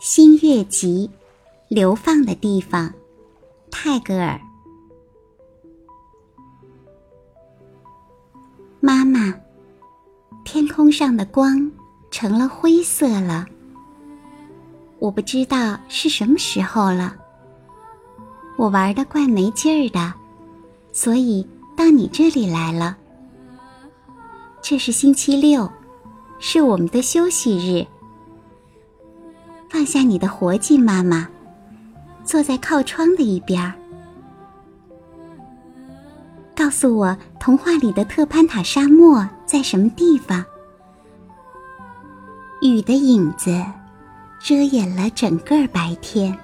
新月集，流放的地方，泰戈尔。妈妈，天空上的光成了灰色了。我不知道是什么时候了。我玩的怪没劲儿的，所以到你这里来了。这是星期六，是我们的休息日。放下你的活计，妈妈，坐在靠窗的一边儿，告诉我童话里的特潘塔沙漠在什么地方。雨的影子遮掩了整个白天。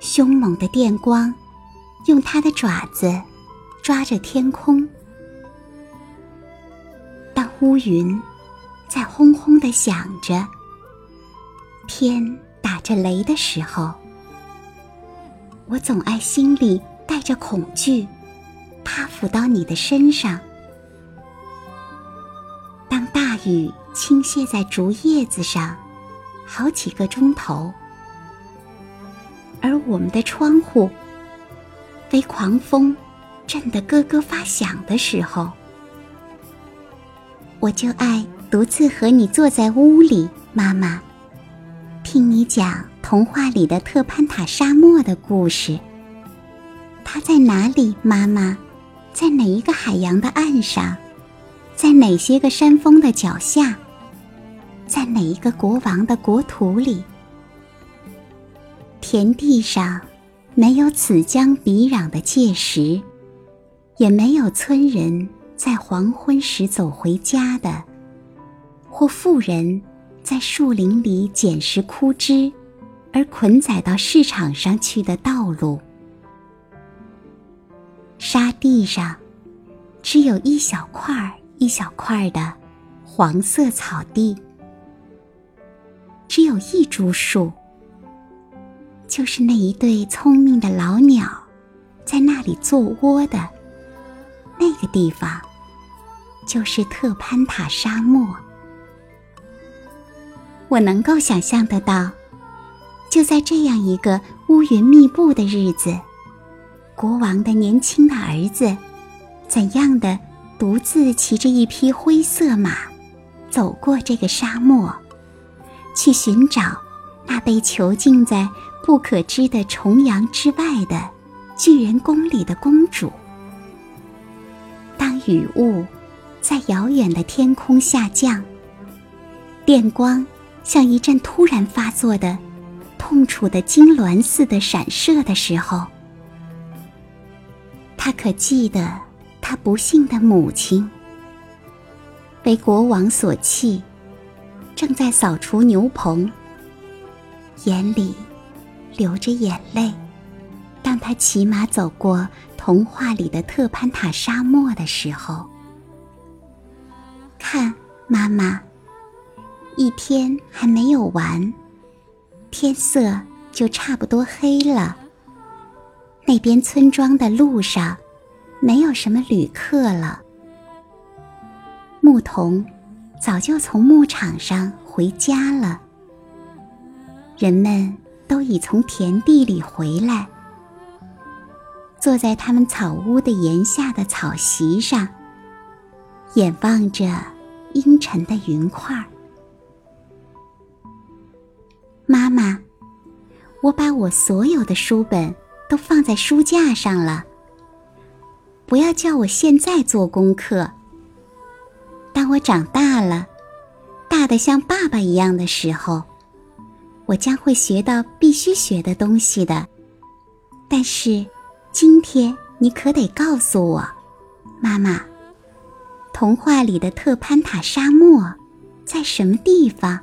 凶猛的电光，用它的爪子抓着天空。当乌云在轰轰的响着，天打着雷的时候，我总爱心里带着恐惧，趴伏到你的身上。当大雨倾泻在竹叶子上，好几个钟头。而我们的窗户被狂风震得咯咯发响的时候，我就爱独自和你坐在屋里，妈妈，听你讲童话里的特潘塔沙漠的故事。它在哪里，妈妈？在哪一个海洋的岸上？在哪些个山峰的脚下？在哪一个国王的国土里？田地上，没有此江彼壤的界石，也没有村人在黄昏时走回家的，或妇人在树林里捡拾枯枝，而捆载到市场上去的道路。沙地上，只有一小块儿一小块儿的黄色草地，只有一株树。就是那一对聪明的老鸟，在那里做窝的那个地方，就是特潘塔沙漠。我能够想象得到，就在这样一个乌云密布的日子，国王的年轻的儿子，怎样的独自骑着一匹灰色马，走过这个沙漠，去寻找那被囚禁在。不可知的重洋之外的巨人宫里的公主。当雨雾在遥远的天空下降，电光像一阵突然发作的痛楚的金銮似的闪射的时候，他可记得他不幸的母亲被国王所弃，正在扫除牛棚，眼里。流着眼泪，当他骑马走过童话里的特潘塔沙漠的时候，看，妈妈，一天还没有完，天色就差不多黑了。那边村庄的路上，没有什么旅客了。牧童早就从牧场上回家了。人们。都已从田地里回来，坐在他们草屋的檐下的草席上，眼望着阴沉的云块儿。妈妈，我把我所有的书本都放在书架上了。不要叫我现在做功课。当我长大了，大的像爸爸一样的时候。我将会学到必须学的东西的，但是今天你可得告诉我，妈妈，童话里的特潘塔沙漠在什么地方？